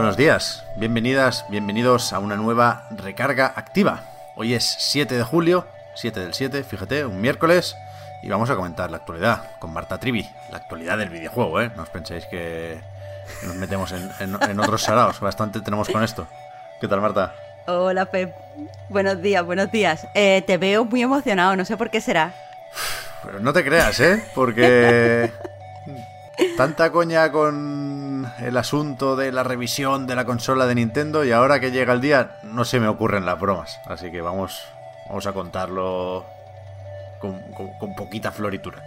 Buenos días, bienvenidas, bienvenidos a una nueva recarga activa. Hoy es 7 de julio, 7 del 7, fíjate, un miércoles, y vamos a comentar la actualidad con Marta Trivi, la actualidad del videojuego, ¿eh? No os penséis que nos metemos en, en- en otros saraos, bastante tenemos con esto. ¿Qué tal, Marta? Hola, Pep. Buenos días, buenos días. Eh, te veo muy emocionado, no sé por qué será. Pero no te creas, ¿eh? Porque tanta coña con el asunto de la revisión de la consola de Nintendo y ahora que llega el día no se me ocurren las bromas. Así que vamos, vamos a contarlo con, con- con poquita floritura.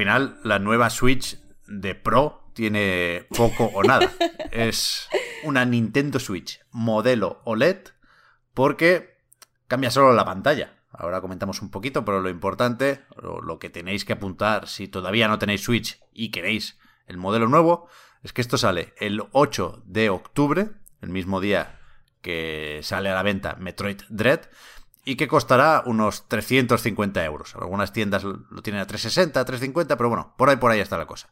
Final la nueva Switch de Pro tiene poco o nada. Es una Nintendo Switch modelo OLED porque cambia solo la pantalla. Ahora comentamos un poquito, pero lo importante, o lo que tenéis que apuntar si todavía no tenéis Switch y queréis el modelo nuevo, es que esto sale el 8 de octubre, el mismo día que sale a la venta Metroid Dread, y que costará unos 350 euros. Algunas tiendas lo tienen a 360, 350, pero bueno, por ahí por ahí está la cosa.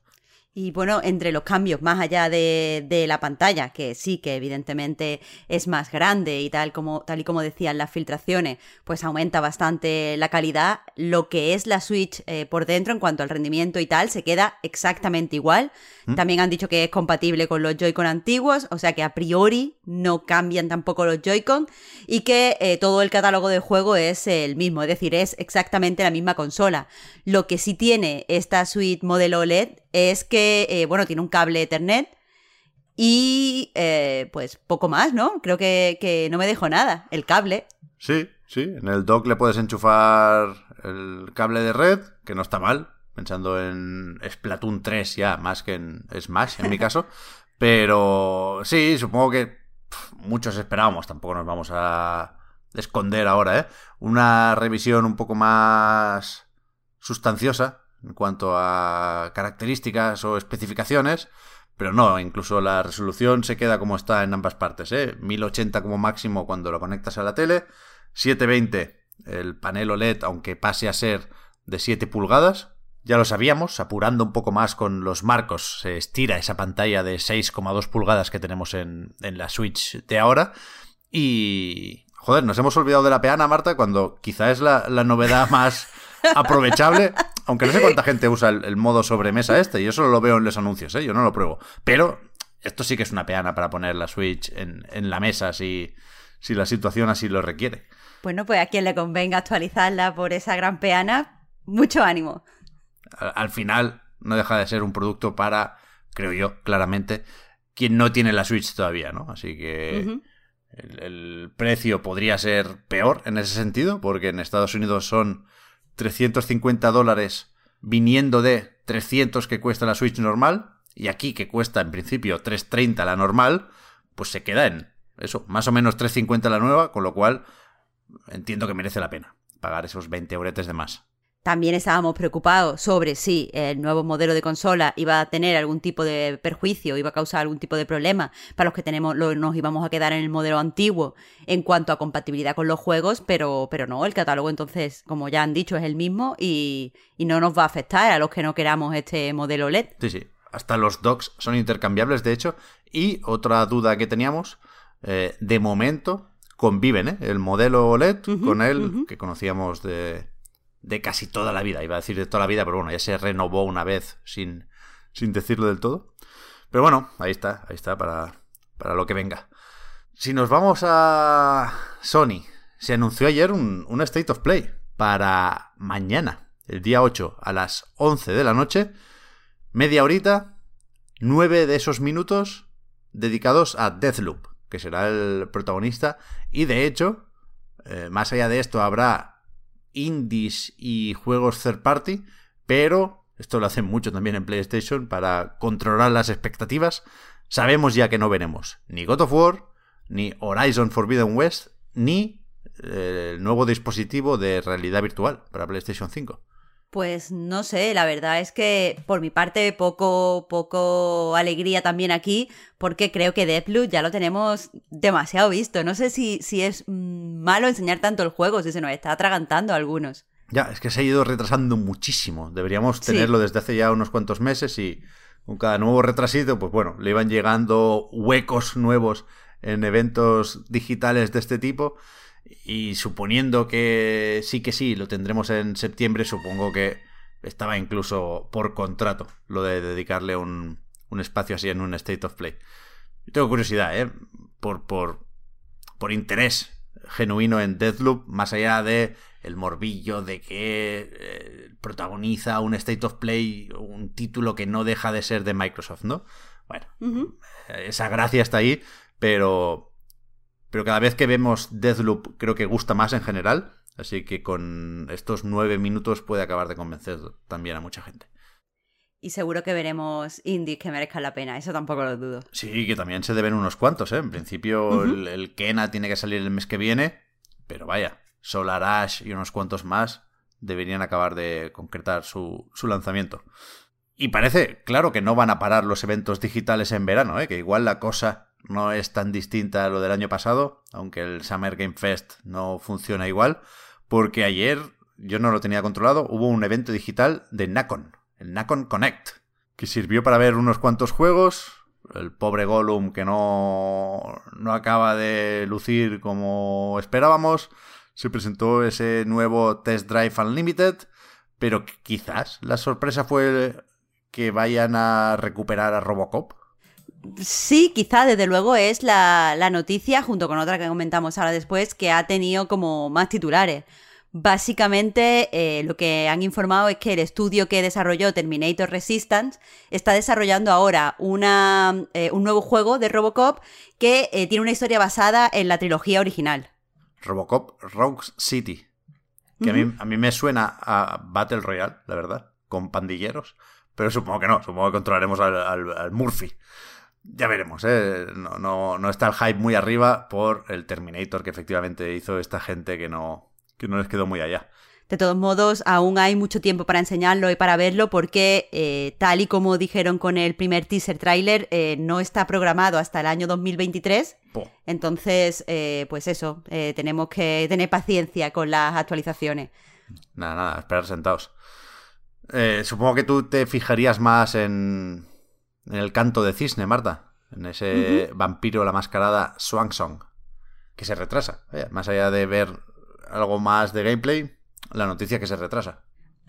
Y bueno, entre los cambios, más allá de, de la pantalla, que sí, que evidentemente es más grande y tal como, tal y como decían las filtraciones, pues aumenta bastante la calidad. Lo que es la Switch eh, por dentro en cuanto al rendimiento y tal, se queda exactamente igual. También han dicho que es compatible con los Joy-Con antiguos, o sea que a priori no cambian tampoco los Joy-Con y que eh, todo el catálogo de juego es el mismo, es decir, es exactamente la misma consola. Lo que sí tiene esta suite modelo OLED es que, eh, bueno, tiene un cable Ethernet y eh, pues poco más, ¿no? Creo que, que no me dejo nada, el cable. Sí, sí, en el dock le puedes enchufar el cable de red, que no está mal, pensando en Splatoon 3 ya, más que en Smash en mi caso. Pero sí, supongo que muchos esperábamos, tampoco nos vamos a esconder ahora, ¿eh? Una revisión un poco más sustanciosa en cuanto a características o especificaciones, pero no, incluso la resolución se queda como está en ambas partes, ¿eh? 1080 como máximo cuando lo conectas a la tele, 720 el panel OLED, aunque pase a ser de 7 pulgadas, ya lo sabíamos, apurando un poco más con los marcos, se estira esa pantalla de 6,2 pulgadas que tenemos en, en la Switch de ahora. Y... Joder, nos hemos olvidado de la peana, Marta, cuando quizá es la, la novedad más aprovechable. Aunque no sé cuánta gente usa el, el modo sobremesa este, yo solo lo veo en los anuncios, ¿eh? yo no lo pruebo. Pero esto sí que es una peana para poner la Switch en, en la mesa si, si la situación así lo requiere. Bueno, pues a quien le convenga actualizarla por esa gran peana, mucho ánimo. Al, al final no deja de ser un producto para, creo yo, claramente, quien no tiene la Switch todavía, ¿no? Así que el precio podría ser peor en ese sentido, porque en Estados Unidos son 350 dólares viniendo de 300 que cuesta la Switch normal, y aquí que cuesta en principio 330 la normal, pues se queda en eso, más o menos 350 la nueva, con lo cual entiendo que merece la pena pagar esos 20 euretes de más. También estábamos preocupados sobre si el nuevo modelo de consola iba a tener algún tipo de perjuicio, iba a causar algún tipo de problema para los que tenemos, lo- nos íbamos a quedar en el modelo antiguo en cuanto a compatibilidad con los juegos, pero, pero no, el catálogo entonces, como ya han dicho, es el mismo y, y no nos va a afectar a los que no queramos este modelo LED. Sí, sí. Hasta los docks son intercambiables, de hecho. Y otra duda que teníamos, eh, de momento conviven, ¿eh? El modelo OLED con el que conocíamos de, de casi toda la vida. Iba a decir de toda la vida, pero bueno, ya se renovó una vez sin, sin decirlo del todo. Pero bueno, ahí está, ahí está para, para lo que venga. Si nos vamos a Sony se anunció ayer un, un State of Play para mañana, el día 8, a las 11 de la noche. Media horita, nueve de esos minutos dedicados a Deathloop, que será el protagonista. Y de hecho, eh, más allá de esto, habrá indies y juegos third party, pero esto lo hacen mucho también en PlayStation para controlar las expectativas. Sabemos ya que no veremos ni God of War, ni Horizon Forbidden West, ni eh, el nuevo dispositivo de realidad virtual para PlayStation 5. Pues no sé, la verdad es que por mi parte poco, poco alegría también aquí, porque creo que Deathloop ya lo tenemos demasiado visto. No sé si, si es mm, malo enseñar tanto el juego, si se nos está atragantando a algunos. Ya, es que se ha ido retrasando muchísimo. Deberíamos tenerlo desde hace ya unos cuantos meses y con cada nuevo retrasito, pues bueno, le iban llegando huecos nuevos en eventos digitales de este tipo y suponiendo que sí que sí, lo tendremos en septiembre, supongo que estaba incluso por contrato lo de dedicarle un, un espacio así en un State of Play. Yo tengo curiosidad, ¿eh? Por, por, por interés genuino en Deathloop, más allá de el morbillo de que eh, protagoniza un State of Play, un título que no deja de ser de Microsoft, ¿no? Bueno, esa gracia está ahí, pero pero cada vez que vemos Deathloop creo que gusta más en general. Así que con estos nueve minutos puede acabar de convencer también a mucha gente. Y seguro que veremos indies que merezcan la pena, eso tampoco lo dudo. Sí, que también se deben unos cuantos, ¿eh? En principio el, Kena tiene que salir el mes que viene, pero vaya, Solar Ash y unos cuantos más deberían acabar de concretar su, su lanzamiento. Y parece, claro, que no van a parar los eventos digitales en verano, ¿eh? que igual la cosa no es tan distinta a lo del año pasado, aunque el Summer Game Fest no funciona igual, porque ayer yo no lo tenía controlado, hubo un evento digital de Nacon, el Nacon Connect, que sirvió para ver unos cuantos juegos, el pobre Gollum que no, no acaba de lucir como esperábamos, se presentó ese nuevo Test Drive Unlimited, pero quizás la sorpresa fue que vayan a recuperar a Robocop Sí, quizá desde luego es la, noticia, junto con otra que comentamos ahora después, que ha tenido como más titulares. Básicamente eh, lo que han informado es que el estudio que desarrolló Terminator Resistance está desarrollando ahora una, eh, un nuevo juego de Robocop que eh, tiene una historia basada en la trilogía original. Robocop Rogue City. Que a, mí, a, mí, me suena a Battle Royale, la verdad, con pandilleros. Pero supongo que no, supongo que controlaremos al Murphy. Ya veremos, ¿eh? No, no, no, está el hype muy arriba por el Terminator que efectivamente hizo esta gente que no, que no les quedó muy allá. De todos modos, aún hay mucho tiempo para enseñarlo y para verlo porque, eh, tal y como dijeron con el primer teaser trailer, eh, no está programado hasta el año 2023. Entonces, eh, pues eso, tenemos que tener paciencia con las actualizaciones. Nada, nada, esperar sentados. supongo que tú te fijarías más en, en el canto de cisne, Marta. En ese vampiro la mascarada Swan Song. Que se retrasa. más allá de ver algo más de gameplay, la noticia que se retrasa.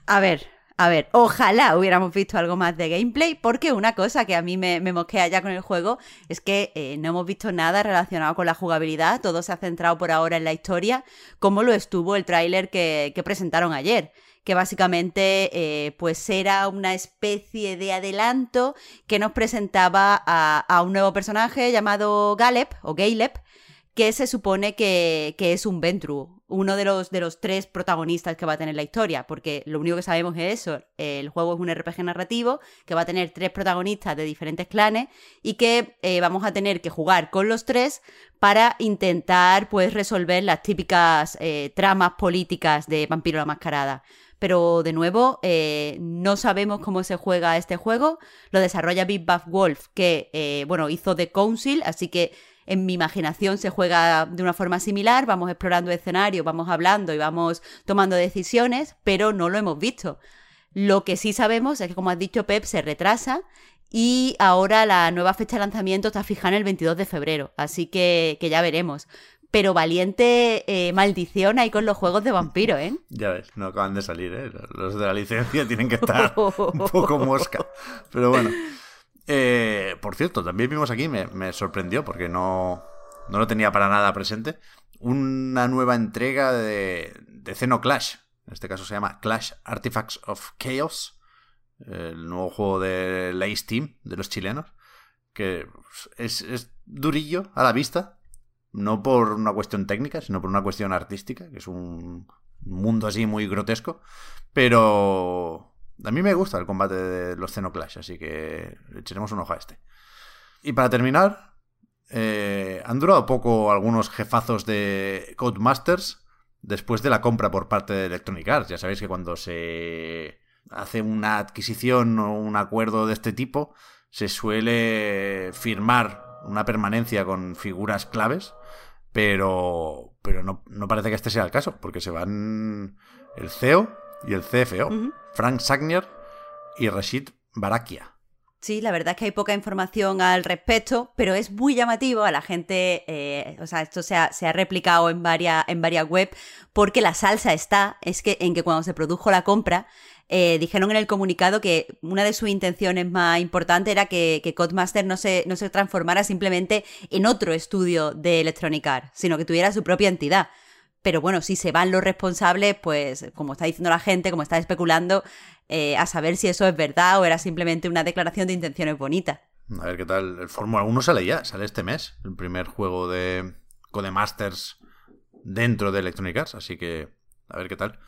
A ver, a ver, ojalá hubiéramos visto algo más de gameplay, porque una cosa que a mí me, mosquea ya con el juego es que eh, no hemos visto nada relacionado con la jugabilidad, todo se ha centrado por ahora en la historia, como lo estuvo el tráiler que, que presentaron ayer que básicamente eh, pues era una especie de adelanto que nos presentaba a, un nuevo personaje llamado Galep o Galep, que se supone que, es un Ventru, uno de los, de los tres protagonistas que va a tener la historia, porque lo único que sabemos es eso, el juego es un RPG narrativo que va a tener tres protagonistas de diferentes clanes y que eh, vamos a tener que jugar con los tres para intentar pues resolver las típicas eh, tramas políticas de Vampiro la Mascarada. Pero de nuevo, eh, no sabemos cómo se juega este juego. Lo desarrolla Big Buff Wolf, que eh, bueno, hizo The Council, así que en mi imaginación se juega de una forma similar. Vamos explorando escenarios, vamos hablando y vamos tomando decisiones, pero no lo hemos visto. Lo que sí sabemos es que, como has dicho, Pep se retrasa y ahora la nueva fecha de lanzamiento está fijada en el 22 de febrero, así que, que ya veremos pero valiente eh, maldición ahí con los juegos de vampiro, ¿eh? Ya ves, no acaban de salir, ¿eh? Los de la licencia tienen que estar un poco mosca. Pero bueno. Eh, por cierto, también vimos aquí, me, sorprendió porque no, no lo tenía para nada presente, una nueva entrega de, de Xenoclash. En este caso se llama Clash Artifacts of Chaos, el nuevo juego de la Ace Team, de los chilenos, que es, es durillo a la vista, no por una cuestión técnica, sino por una cuestión artística, que es un mundo así muy grotesco, pero a mí me gusta el combate de los Xenoclash, así que echaremos un ojo a este. Y para terminar, eh, han durado poco algunos jefazos de Codemasters después de la compra por parte de Electronic Arts. Ya sabéis que cuando se hace una adquisición o un acuerdo de este tipo, se suele firmar una permanencia con figuras claves, pero, pero no, no parece que este sea el caso, porque se van el CEO y el CFO, Frank Sagnier y Rashid Barakia. Sí, la verdad es que hay poca información al respecto, pero es muy llamativo a la gente, eh, o sea, esto se ha, se ha replicado en varias, en varias web, porque la salsa está, es que en que cuando se produjo la compra, eh, dijeron en el comunicado que una de sus intenciones más importantes era que, que Codemaster no se, no se transformara simplemente en otro estudio de Electronic Arts, sino que tuviera su propia entidad. Pero bueno, si se van los responsables, pues como está diciendo la gente, como está especulando, eh, a saber si eso es verdad o era simplemente una declaración de intenciones bonitas. A ver qué tal. El Fórmula 1 sale ya, sale este mes, el primer juego de Codemasters dentro de Electronic Arts, así que a ver qué tal.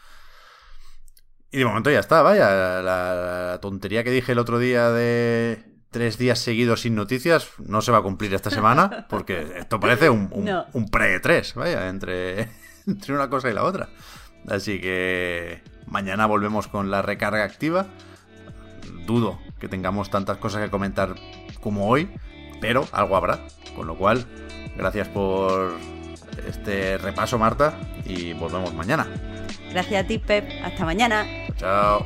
Y de momento ya está, vaya. La, tontería que dije el otro día de tres días seguidos sin noticias no se va a cumplir esta semana, porque esto parece un, un, pre-3, vaya, entre, entre una cosa y la otra. Así que mañana volvemos con la recarga activa. Dudo que tengamos tantas cosas que comentar como hoy, pero algo habrá. Con lo cual, gracias por este repaso, Marta, y volvemos mañana. Gracias a ti, Pep. Hasta mañana. Chao.